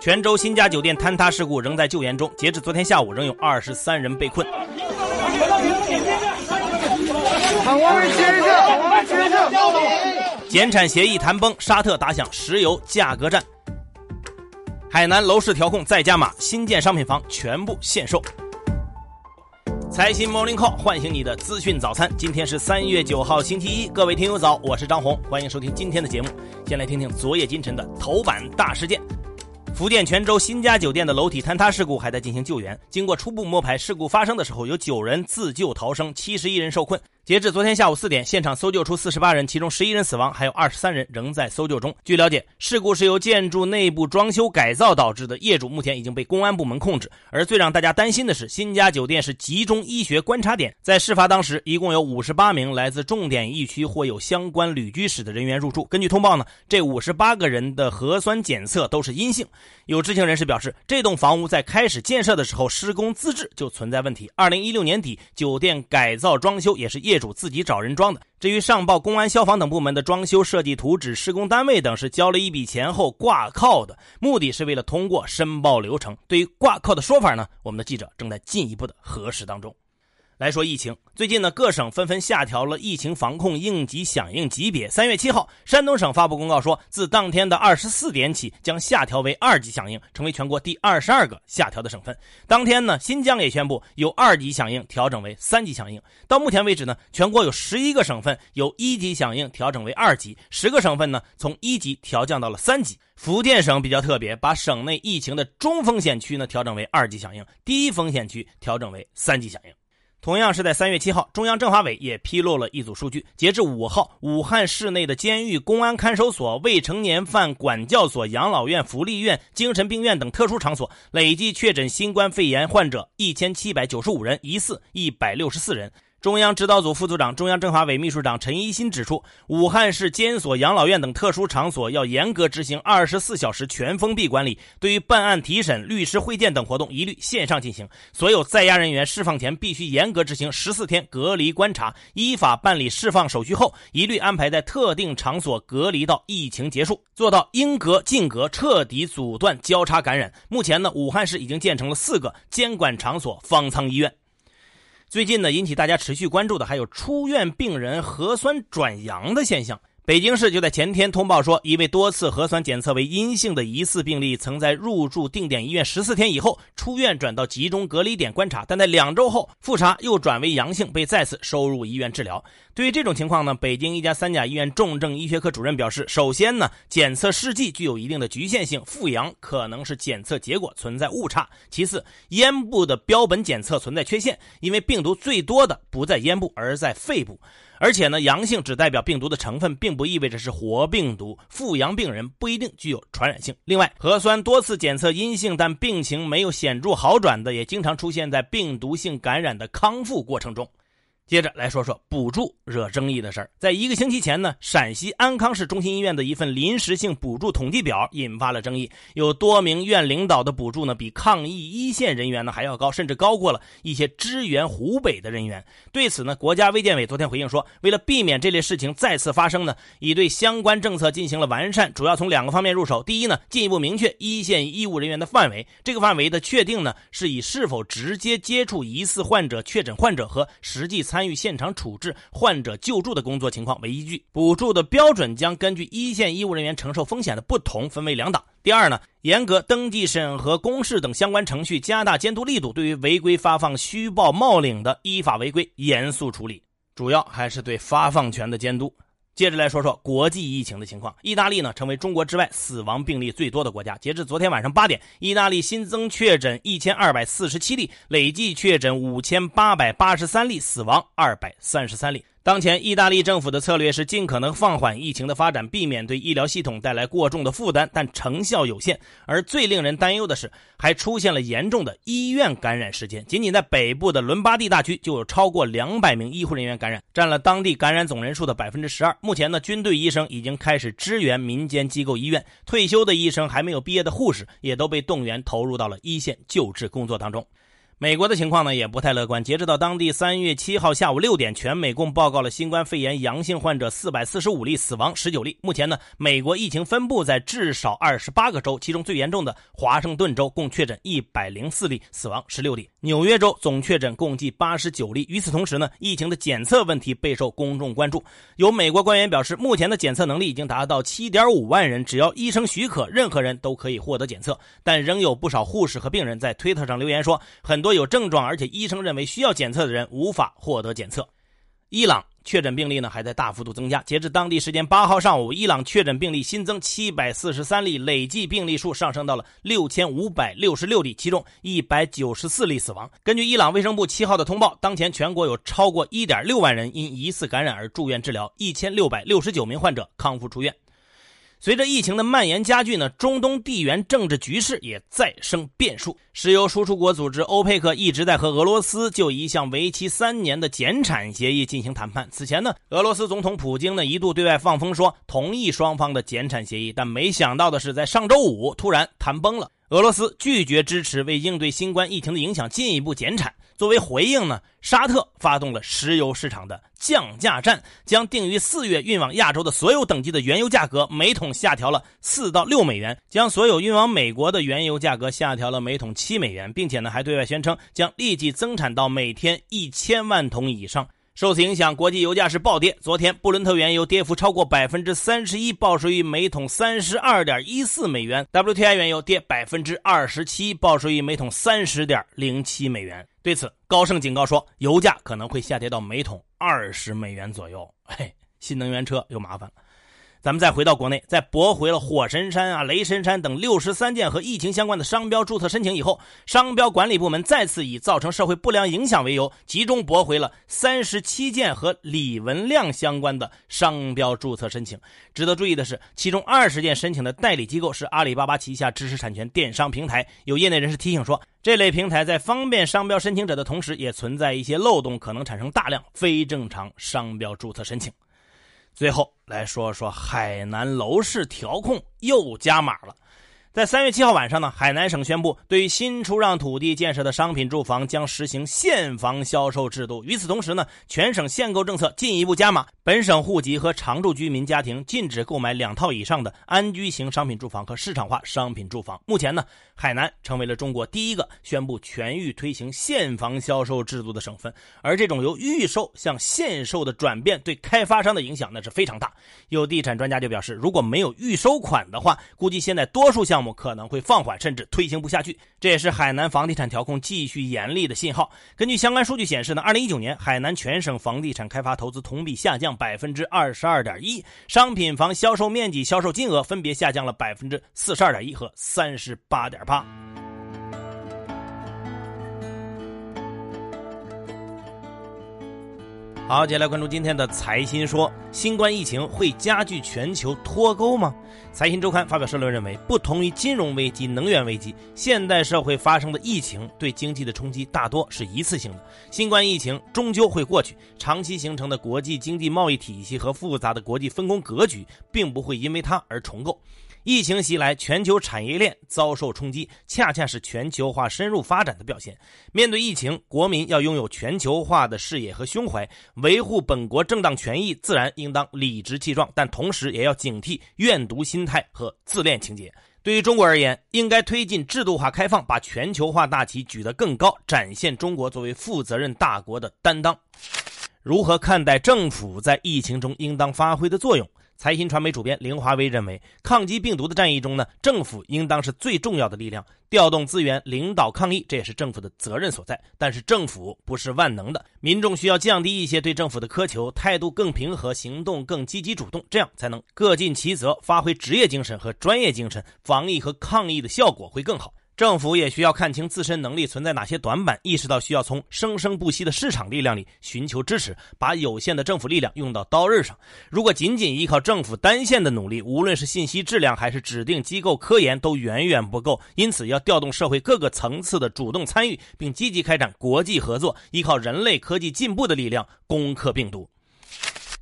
泉州新家酒店坍塌事故仍在救援中，截至昨天下午，仍有二十三人被困。减产协议谈崩，沙特打响石油价格战。海南楼市调控再加码，新建商品房全部限售。财新 Morning Call 唤醒你的资讯早餐。今天是三月九号，星期一。各位听友早，我是张红，欢迎收听今天的节目。先来听听昨夜今晨的头版大事件。福建泉州新家酒店的楼体坍塌事故还在进行救援。经过初步摸排，事故发生的时候有九人自救逃生，七十一人受困。截至昨天下午四点，现场搜救出四十八人，其中十一人死亡，还有二十三人仍在搜救中。据了解，事故是由建筑内部装修改造导致的，业主目前已经被公安部门控制。而最让大家担心的是，新家酒店是集中医学观察点，在事发当时，一共有五十八名来自重点疫区或有相关旅居史的人员入住。根据通报呢，这五十八个人的核酸检测都是阴性。有知情人士表示，这栋房屋在开始建设的时候，施工资质就存在问题。二零一六年底，酒店改造装修也是业业主自己找人装的。至于上报公安、消防等部门的装修设计图纸、施工单位等，是交了一笔钱后挂靠的，目的是为了通过申报流程。对于挂靠的说法呢，我们的记者正在进一步的核实当中。来说疫情，最近呢，各省纷纷下调了疫情防控应急响应级别。三月七号，山东省发布公告说，自当天的二十四点起，将下调为二级响应，成为全国第二十二个下调的省份。当天呢，新疆也宣布由二级响应调整为三级响应。到目前为止呢，全国有十一个省份由一级响应调整为二级，十个省份呢从一级调降到了三级。福建省比较特别，把省内疫情的中风险区呢调整为二级响应，低风险区调整为三级响应。同样是在三月七号，中央政法委也披露了一组数据。截至五号，武汉市内的监狱、公安看守所、未成年犯管教所、养老院、福利院、精神病院等特殊场所累计确诊新冠肺炎患者一千七百九十五人，疑似一百六十四人。中央指导组副组长、中央政法委秘书长陈一新指出，武汉市监所、养老院等特殊场所要严格执行二十四小时全封闭管理。对于办案提审、律师会见等活动，一律线上进行。所有在押人员释放前必须严格执行十四天隔离观察，依法办理释放手续后，一律安排在特定场所隔离到疫情结束，做到应隔尽隔，彻底阻断交叉感染。目前呢，武汉市已经建成了四个监管场所方舱医院。最近呢，引起大家持续关注的还有出院病人核酸转阳的现象。北京市就在前天通报说，一位多次核酸检测为阴性的疑似病例，曾在入住定点医院十四天以后出院，转到集中隔离点观察，但在两周后复查又转为阳性，被再次收入医院治疗。对于这种情况呢，北京一家三甲医院重症医学科主任表示，首先呢，检测试剂具有一定的局限性，复阳可能是检测结果存在误差；其次，咽部的标本检测存在缺陷，因为病毒最多的不在咽部，而在肺部。而且呢，阳性只代表病毒的成分，并不意味着是活病毒。复阳病人不一定具有传染性。另外，核酸多次检测阴性，但病情没有显著好转的，也经常出现在病毒性感染的康复过程中。接着来说说补助惹争议的事儿。在一个星期前呢，陕西安康市中心医院的一份临时性补助统计表引发了争议。有多名院领导的补助呢，比抗疫一线人员呢还要高，甚至高过了一些支援湖北的人员。对此呢，国家卫健委昨天回应说，为了避免这类事情再次发生呢，已对相关政策进行了完善，主要从两个方面入手。第一呢，进一步明确一线医务人员的范围。这个范围的确定呢，是以是否直接接触疑似患者、确诊患者和实际参。参与现场处置、患者救助的工作情况为依据，补助的标准将根据一线医务人员承受风险的不同分为两档。第二呢，严格登记审核、公示等相关程序，加大监督力度，对于违规发放虚报冒领的，依法违规严肃处理，主要还是对发放权的监督。接着来说说国际疫情的情况。意大利呢，成为中国之外死亡病例最多的国家。截至昨天晚上八点，意大利新增确诊一千二百四十七例，累计确诊五千八百八十三例，死亡二百三十三例。当前，意大利政府的策略是尽可能放缓疫情的发展，避免对医疗系统带来过重的负担，但成效有限。而最令人担忧的是，还出现了严重的医院感染事件。仅仅在北部的伦巴第大区，就有超过两百名医护人员感染，占了当地感染总人数的百分之十二。目前呢，军队医生已经开始支援民间机构医院，退休的医生、还没有毕业的护士也都被动员投入到了一线救治工作当中。美国的情况呢也不太乐观。截止到当地三月七号下午六点，全美共报告了新冠肺炎阳性患者四百四十五例，死亡十九例。目前呢，美国疫情分布在至少二十八个州，其中最严重的华盛顿州共确诊一百零四例，死亡十六例。纽约州总确诊共计八十九例。与此同时呢，疫情的检测问题备受公众关注。有美国官员表示，目前的检测能力已经达到七点五万人，只要医生许可，任何人都可以获得检测。但仍有不少护士和病人在推特上留言说，很多有症状而且医生认为需要检测的人无法获得检测。伊朗确诊病例呢还在大幅度增加，截至当地时间八号上午，伊朗确诊病例新增七百四十三例，累计病例数上升到了六千五百六十六例，其中一百九十四例死亡。根据伊朗卫生部七号的通报，当前全国有超过一点六万人因疑似感染而住院治疗，一千六百六十九名患者康复出院。随着疫情的蔓延加剧呢，中东地缘政治局势也再生变数。石油输出国组织欧佩克一直在和俄罗斯就一项为期三年的减产协议进行谈判。此前呢，俄罗斯总统普京呢一度对外放风说同意双方的减产协议，但没想到的是，在上周五突然谈崩了。俄罗斯拒绝支持为应对新冠疫情的影响进一步减产。作为回应呢，沙特发动了石油市场的降价战，将定于四月运往亚洲的所有等级的原油价格每桶下调了四到六美元，将所有运往美国的原油价格下调了每桶七美元，并且呢还对外宣称将立即增产到每天一千万桶以上。受此影响，国际油价是暴跌。昨天，布伦特原油跌幅超过百分之三十一，报收于每桶三十二点一四美元；WTI 原油跌百分之二十七，报收于每桶三十点零七美元。对此，高盛警告说，油价可能会下跌到每桶二十美元左右。嘿，新能源车又麻烦了。咱们再回到国内，在驳回了火神山啊、雷神山等六十三件和疫情相关的商标注册申请以后，商标管理部门再次以造成社会不良影响为由，集中驳回了三十七件和李文亮相关的商标注册申请。值得注意的是，其中二十件申请的代理机构是阿里巴巴旗下知识产权电商平台。有业内人士提醒说，这类平台在方便商标申请者的同时，也存在一些漏洞，可能产生大量非正常商标注册申请。最后来说说海南楼市调控又加码了。在三月七号晚上呢，海南省宣布，对于新出让土地建设的商品住房将实行现房销售制度。与此同时呢，全省限购政策进一步加码，本省户籍和常住居民家庭禁止购买两套以上的安居型商品住房和市场化商品住房。目前呢，海南成为了中国第一个宣布全域推行现房销售制度的省份。而这种由预售向限售的转变，对开发商的影响那是非常大。有地产专家就表示，如果没有预收款的话，估计现在多数项目。可能会放缓，甚至推行不下去。这也是海南房地产调控继续严厉的信号。根据相关数据显示呢，二零一九年海南全省房地产开发投资同比下降百分之二十二点一，商品房销售面积、销售金额分别下降了百分之四十二点一和三十八点八。好，接下来关注今天的财新说：新冠疫情会加剧全球脱钩吗？财新周刊发表社论认为，不同于金融危机、能源危机，现代社会发生的疫情对经济的冲击大多是一次性的。新冠疫情终究会过去，长期形成的国际经济贸易体系和复杂的国际分工格局，并不会因为它而重构。疫情袭来，全球产业链遭受冲击，恰恰是全球化深入发展的表现。面对疫情，国民要拥有全球化的视野和胸怀，维护本国正当权益，自然应当理直气壮，但同时也要警惕怨毒心态和自恋情节。对于中国而言，应该推进制度化开放，把全球化大旗举得更高，展现中国作为负责任大国的担当。如何看待政府在疫情中应当发挥的作用？财新传媒主编林华威认为，抗击病毒的战役中呢，政府应当是最重要的力量，调动资源领导抗疫，这也是政府的责任所在。但是政府不是万能的，民众需要降低一些对政府的苛求，态度更平和，行动更积极主动，这样才能各尽其责，发挥职业精神和专业精神，防疫和抗疫的效果会更好。政府也需要看清自身能力存在哪些短板，意识到需要从生生不息的市场力量里寻求支持，把有限的政府力量用到刀刃上。如果仅仅依靠政府单线的努力，无论是信息质量还是指定机构科研，都远远不够。因此，要调动社会各个层次的主动参与，并积极开展国际合作，依靠人类科技进步的力量攻克病毒。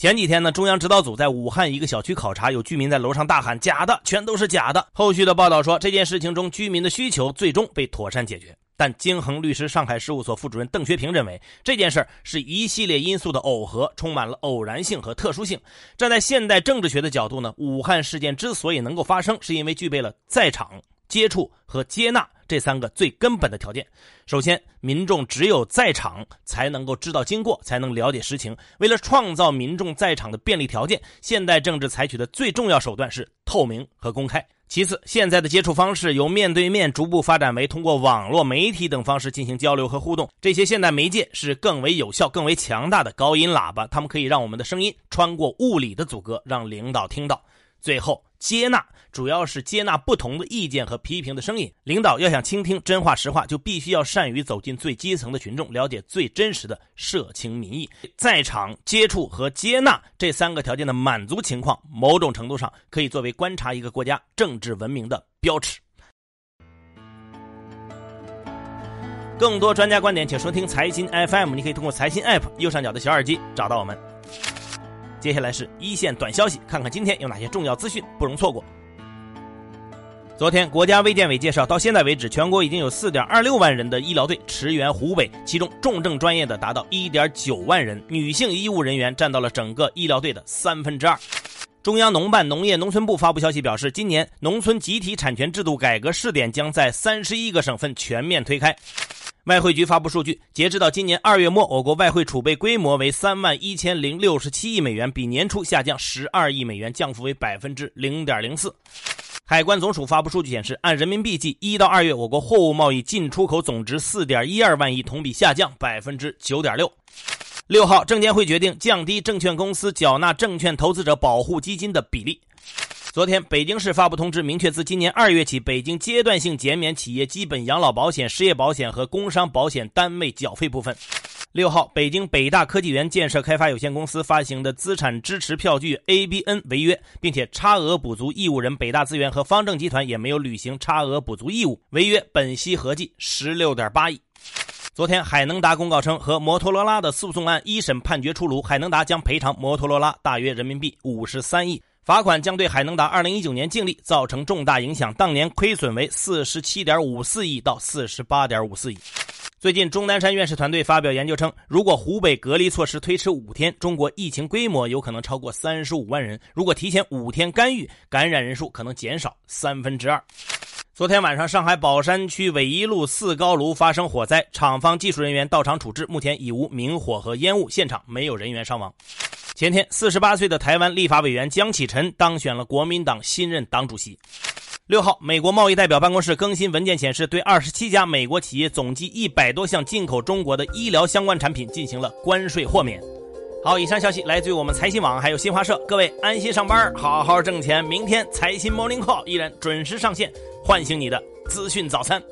前几天呢，中央指导组在武汉一个小区考察，有居民在楼上大喊“假的，全都是假的”。后续的报道说，这件事情中居民的需求最终被妥善解决。但京恒律师上海事务所副主任邓学平认为，这件事是一系列因素的耦合，充满了偶然性和特殊性。站在现代政治学的角度呢，武汉事件之所以能够发生，是因为具备了在场、接触和接纳这三个最根本的条件。首先，民众只有在场才能够知道经过，才能了解实情。为了创造民众在场的便利条件，现代政治采取的最重要手段是透明和公开。其次，现在的接触方式由面对面逐步发展为通过网络媒体等方式进行交流和互动。这些现代媒介是更为有效、更为强大的高音喇叭，它们可以让我们的声音穿过物理的阻隔，让领导听到。最后，接纳主要是接纳不同的意见和批评的声音。领导要想倾听真话实话，就必须要善于走进最基层的群众，了解最真实的社情民意。在场接触和接纳这三个条件的满足情况，某种程度上可以作为观察一个国家政治文明的标尺。更多专家观点，请收听财新 FM。你可以通过财新 App 右上角的小耳机找到我们。接下来是一线短消息，看看今天有哪些重要资讯不容错过。昨天，国家卫健委介绍，到现在为止，全国已经有4.26万人的医疗队驰援湖北，其中重症专业的达到1.9万人，女性医务人员占到了整个医疗队的三分之二。中央农办农业农村部发布消息表示，今年农村集体产权制度改革试点将在31个省份全面推开。外汇局发布数据，截止到今年二月末，我国外汇储备规模为三万一千零六十七亿美元，比年初下降十二亿美元，降幅为百分之零点零四。海关总署发布数据显示，按人民币计，一到二月，我国货物贸易进出口总值四点一二万亿，同比下降百分之九点六。六号，证监会决定降低证券公司缴纳证券投资者保护基金的比例。昨天，北京市发布通知，明确自今年二月起，北京阶段性减免企业基本养老保险、失业保险和工伤保险单位缴费部分。六号，北京北大科技园建设开发有限公司发行的资产支持票据 ABN 违约，并且差额补足义务人北大资源和方正集团也没有履行差额补足义务，违约本息合计十六点八亿。昨天，海能达公告称，和摩托罗拉的诉讼案一审判决出炉，海能达将赔偿摩托罗拉大约人民币五十三亿。罚款将对海能达2019年净利造成重大影响，当年亏损为47.54亿到48.54亿。最近，钟南山院士团队发表研究称，如果湖北隔离措施推迟五天，中国疫情规模有可能超过35万人；如果提前五天干预，感染人数可能减少三分之二。昨天晚上，上海宝山区纬一路四高炉发生火灾，厂方技术人员到场处置，目前已无明火和烟雾，现场没有人员伤亡。前天，四十八岁的台湾立法委员江启臣当选了国民党新任党主席。六号，美国贸易代表办公室更新文件显示，对二十七家美国企业总计一百多项进口中国的医疗相关产品进行了关税豁免。好，以上消息来自于我们财新网还有新华社，各位安心上班，好好挣钱。明天财新 Morning Call 依然准时上线，唤醒你的资讯早餐。